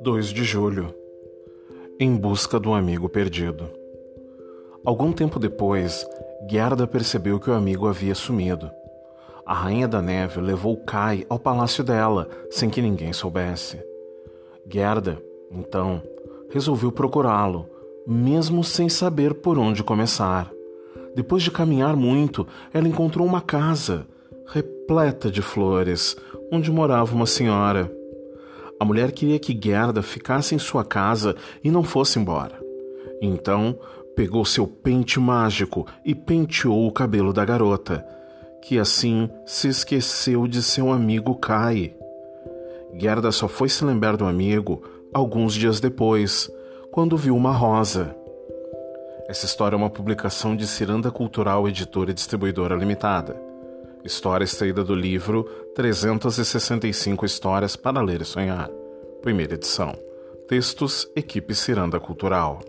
2 de julho Em busca do amigo perdido. Algum tempo depois, Gerda percebeu que o amigo havia sumido. A Rainha da Neve levou Kai ao palácio dela, sem que ninguém soubesse. Gerda, então, resolveu procurá-lo, mesmo sem saber por onde começar. Depois de caminhar muito, ela encontrou uma casa repleta de flores, onde morava uma senhora. A mulher queria que Gerda ficasse em sua casa e não fosse embora. Então, pegou seu pente mágico e penteou o cabelo da garota, que assim se esqueceu de seu amigo Kai. Gerda só foi se lembrar do amigo alguns dias depois, quando viu uma rosa. Essa história é uma publicação de Ciranda Cultural Editora e Distribuidora Limitada. História extraída do livro 365 Histórias para Ler e Sonhar. Primeira edição. Textos Equipe Ciranda Cultural.